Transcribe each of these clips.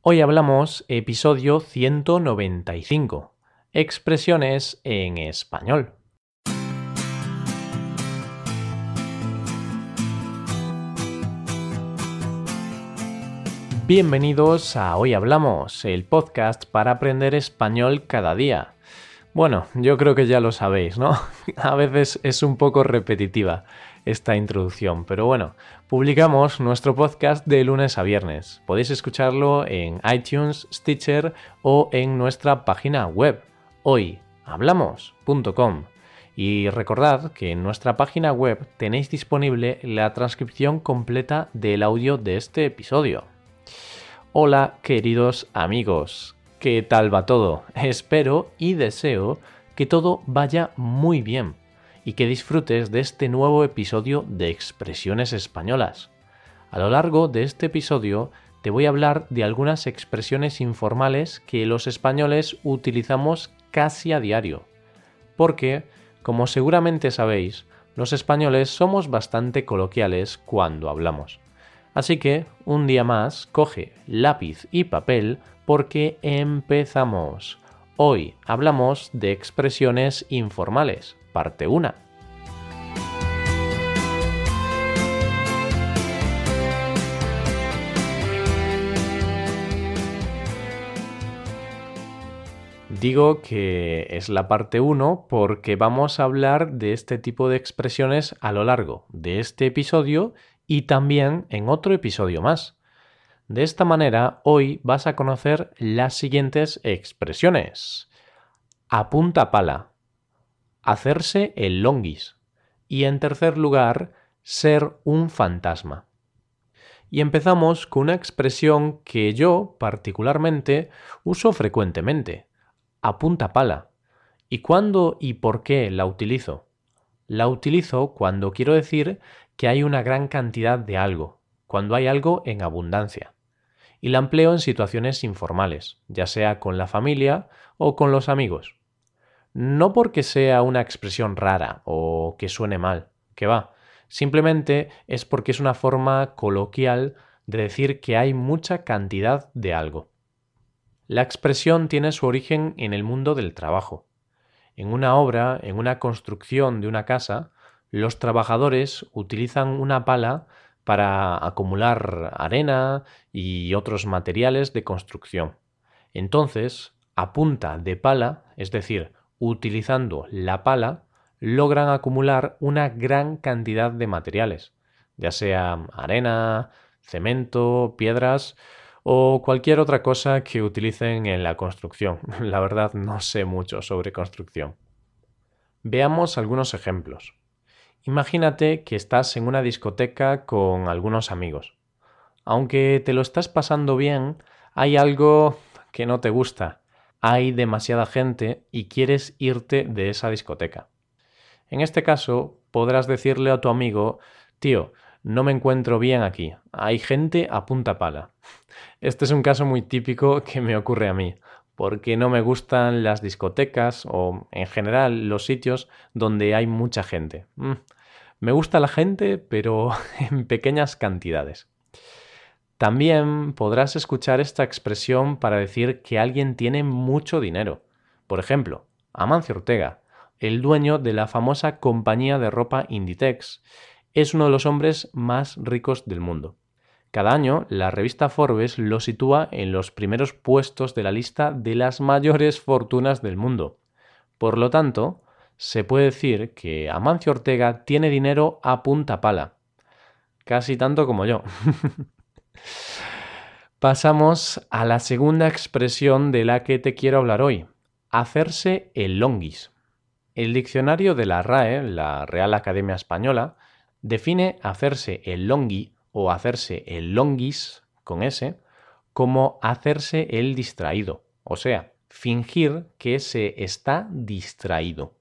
Hoy hablamos episodio 195. Expresiones en español. Bienvenidos a Hoy Hablamos, el podcast para aprender español cada día. Bueno, yo creo que ya lo sabéis, ¿no? A veces es un poco repetitiva esta introducción, pero bueno, publicamos nuestro podcast de lunes a viernes. Podéis escucharlo en iTunes, Stitcher o en nuestra página web hoyhablamos.com. Y recordad que en nuestra página web tenéis disponible la transcripción completa del audio de este episodio. Hola queridos amigos, ¿Qué tal va todo? Espero y deseo que todo vaya muy bien y que disfrutes de este nuevo episodio de Expresiones Españolas. A lo largo de este episodio te voy a hablar de algunas expresiones informales que los españoles utilizamos casi a diario. Porque, como seguramente sabéis, los españoles somos bastante coloquiales cuando hablamos. Así que, un día más, coge lápiz y papel porque empezamos. Hoy hablamos de expresiones informales, parte 1. Digo que es la parte 1 porque vamos a hablar de este tipo de expresiones a lo largo de este episodio y también en otro episodio más. De esta manera, hoy vas a conocer las siguientes expresiones. A punta pala, hacerse el longuis y en tercer lugar, ser un fantasma. Y empezamos con una expresión que yo particularmente uso frecuentemente, a punta pala. ¿Y cuándo y por qué la utilizo? La utilizo cuando quiero decir que hay una gran cantidad de algo, cuando hay algo en abundancia y la empleo en situaciones informales, ya sea con la familia o con los amigos. No porque sea una expresión rara o que suene mal, que va, simplemente es porque es una forma coloquial de decir que hay mucha cantidad de algo. La expresión tiene su origen en el mundo del trabajo. En una obra, en una construcción de una casa, los trabajadores utilizan una pala para acumular arena y otros materiales de construcción. Entonces, a punta de pala, es decir, utilizando la pala, logran acumular una gran cantidad de materiales, ya sea arena, cemento, piedras o cualquier otra cosa que utilicen en la construcción. La verdad no sé mucho sobre construcción. Veamos algunos ejemplos. Imagínate que estás en una discoteca con algunos amigos. Aunque te lo estás pasando bien, hay algo que no te gusta. Hay demasiada gente y quieres irte de esa discoteca. En este caso, podrás decirle a tu amigo, tío, no me encuentro bien aquí. Hay gente a punta pala. Este es un caso muy típico que me ocurre a mí porque no me gustan las discotecas o en general los sitios donde hay mucha gente. Mm, me gusta la gente, pero en pequeñas cantidades. También podrás escuchar esta expresión para decir que alguien tiene mucho dinero. Por ejemplo, Amancio Ortega, el dueño de la famosa compañía de ropa Inditex, es uno de los hombres más ricos del mundo. Cada año, la revista Forbes lo sitúa en los primeros puestos de la lista de las mayores fortunas del mundo. Por lo tanto, se puede decir que Amancio Ortega tiene dinero a punta pala. Casi tanto como yo. Pasamos a la segunda expresión de la que te quiero hablar hoy. Hacerse el longuis. El diccionario de la RAE, la Real Academia Española, define hacerse el longui o hacerse el longuis con S como hacerse el distraído, o sea, fingir que se está distraído.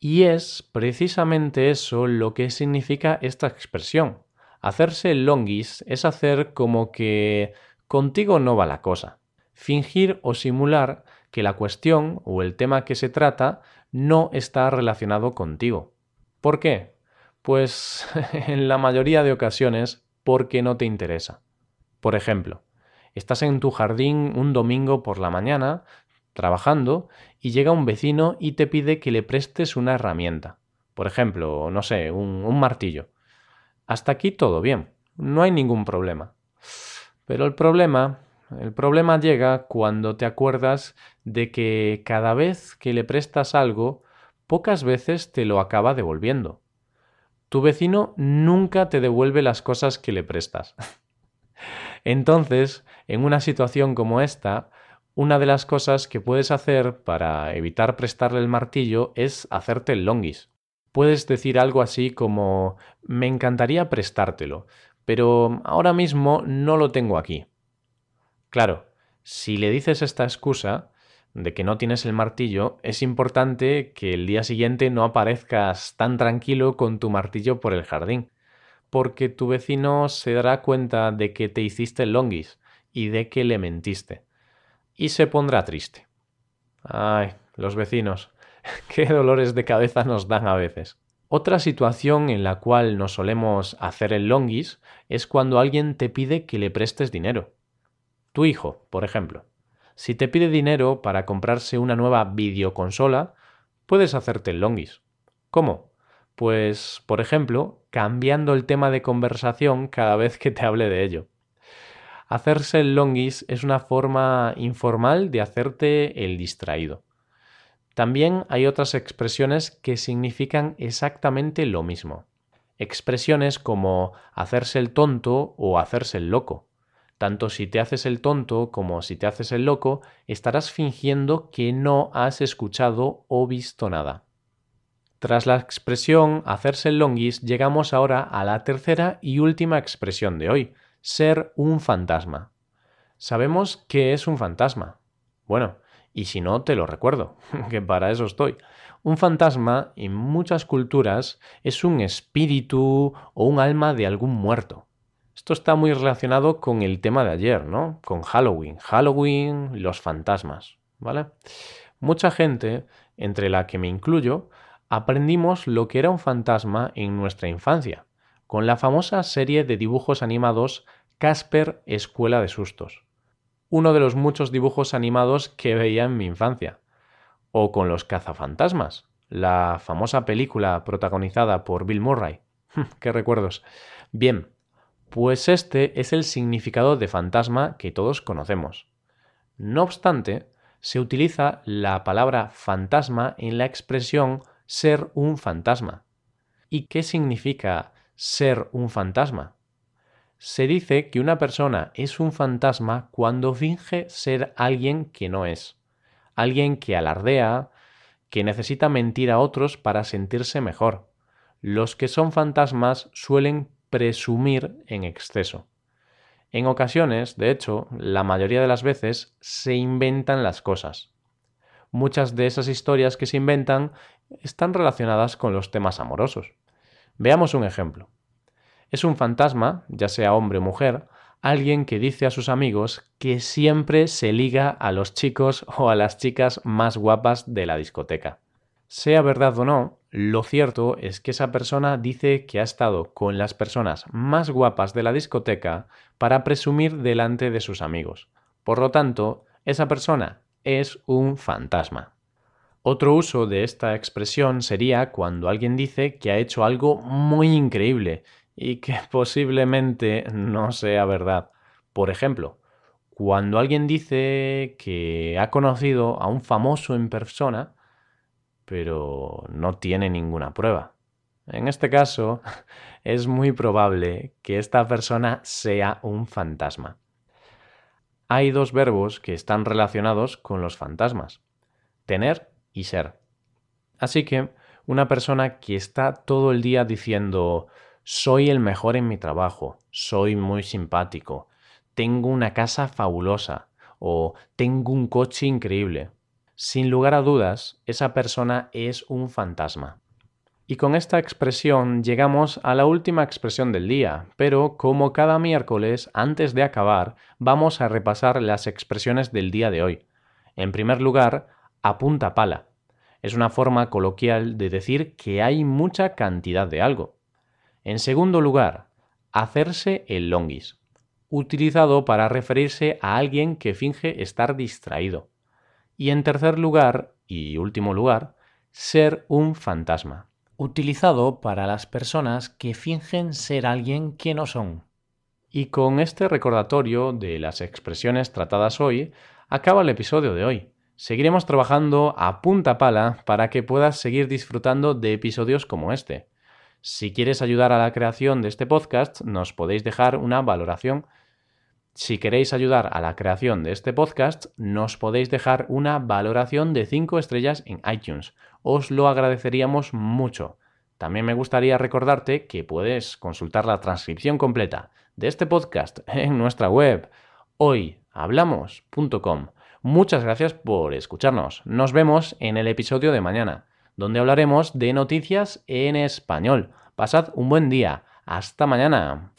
Y es precisamente eso lo que significa esta expresión. Hacerse el longuis es hacer como que contigo no va la cosa. Fingir o simular que la cuestión o el tema que se trata no está relacionado contigo. ¿Por qué? Pues en la mayoría de ocasiones porque no te interesa. Por ejemplo, Estás en tu jardín un domingo por la mañana, trabajando, y llega un vecino y te pide que le prestes una herramienta. Por ejemplo, no sé, un, martillo. Hasta aquí todo bien, no hay ningún problema. Pero el problema, el problema llega cuando te acuerdas de que cada vez que le prestas algo, pocas veces te lo acaba devolviendo. Tu vecino nunca te devuelve las cosas que le prestas. Entonces, en una situación como esta, una de las cosas que puedes hacer para evitar prestarle el martillo es hacerte el longis. Puedes decir algo así como me encantaría prestártelo, pero ahora mismo no lo tengo aquí. Claro, si le dices esta excusa de que no tienes el martillo, es importante que el día siguiente no aparezcas tan tranquilo con tu martillo por el jardín, porque tu vecino se dará cuenta de que te hiciste el longis y de que le mentiste, y se pondrá triste. Ay, los vecinos, qué dolores de cabeza nos dan a veces. Otra situación en la cual nos solemos hacer el longis es cuando alguien te pide que le prestes dinero. Tu hijo, por ejemplo. Si te pide dinero para comprarse una nueva videoconsola, puedes hacerte el longis. ¿Cómo? Pues, por ejemplo, cambiando el tema de conversación cada vez que te hable de ello. Hacerse el longis es una forma informal de hacerte el distraído. También hay otras expresiones que significan exactamente lo mismo. Expresiones como hacerse el tonto o hacerse el loco. Tanto si te haces el tonto como si te haces el loco, estarás fingiendo que no has escuchado o visto nada. Tras la expresión hacerse el longis, llegamos ahora a la tercera y última expresión de hoy, ser un fantasma. Sabemos qué es un fantasma. Bueno, y si no, te lo recuerdo, que para eso estoy. Un fantasma, en muchas culturas, es un espíritu o un alma de algún muerto. Esto está muy relacionado con el tema de ayer, ¿no? Con Halloween. Halloween, los fantasmas, ¿vale? Mucha gente, entre la que me incluyo, aprendimos lo que era un fantasma en nuestra infancia, con la famosa serie de dibujos animados Casper Escuela de Sustos uno de los muchos dibujos animados que veía en mi infancia. O con Los cazafantasmas, la famosa película protagonizada por Bill Murray. ¡Qué recuerdos! Bien, pues este es el significado de fantasma que todos conocemos. No obstante, se utiliza la palabra fantasma en la expresión ser un fantasma. ¿Y qué significa ser un fantasma? Se dice que una persona es un fantasma cuando finge ser alguien que no es, alguien que alardea, que necesita mentir a otros para sentirse mejor. Los que son fantasmas suelen presumir en exceso. En ocasiones, de hecho, la mayoría de las veces, se inventan las cosas. Muchas de esas historias que se inventan están relacionadas con los temas amorosos. Veamos un ejemplo. Es un fantasma, ya sea hombre o mujer, alguien que dice a sus amigos que siempre se liga a los chicos o a las chicas más guapas de la discoteca. Sea verdad o no, lo cierto es que esa persona dice que ha estado con las personas más guapas de la discoteca para presumir delante de sus amigos. Por lo tanto, esa persona es un fantasma. Otro uso de esta expresión sería cuando alguien dice que ha hecho algo muy increíble y que posiblemente no sea verdad. Por ejemplo, cuando alguien dice que ha conocido a un famoso en persona, pero no tiene ninguna prueba. En este caso, es muy probable que esta persona sea un fantasma. Hay dos verbos que están relacionados con los fantasmas, tener y ser. Así que una persona que está todo el día diciendo soy el mejor en mi trabajo, soy muy simpático, tengo una casa fabulosa o tengo un coche increíble. Sin lugar a dudas, esa persona es un fantasma. Y con esta expresión llegamos a la última expresión del día, pero como cada miércoles, antes de acabar, vamos a repasar las expresiones del día de hoy. En primer lugar, apunta pala. Es una forma coloquial de decir que hay mucha cantidad de algo. En segundo lugar, hacerse el longis. utilizado para referirse a alguien que finge estar distraído. Y en tercer lugar, y último lugar, ser un fantasma, utilizado para las personas que fingen ser alguien que no son. Y con este recordatorio de las expresiones tratadas hoy, acaba el episodio de hoy. Seguiremos trabajando a punta pala para que puedas seguir disfrutando de episodios como este. Si quieres ayudar a la creación de este podcast, nos podéis dejar una valoración. Si queréis ayudar a la creación de este podcast, nos podéis dejar una valoración de 5 estrellas en iTunes. Os lo agradeceríamos mucho. También me gustaría recordarte que puedes consultar la transcripción completa de este podcast en nuestra web hoyhablamos.com. Muchas gracias por escucharnos. Nos vemos en el episodio de mañana, donde hablaremos de noticias en español. Pasad un buen día. Hasta mañana.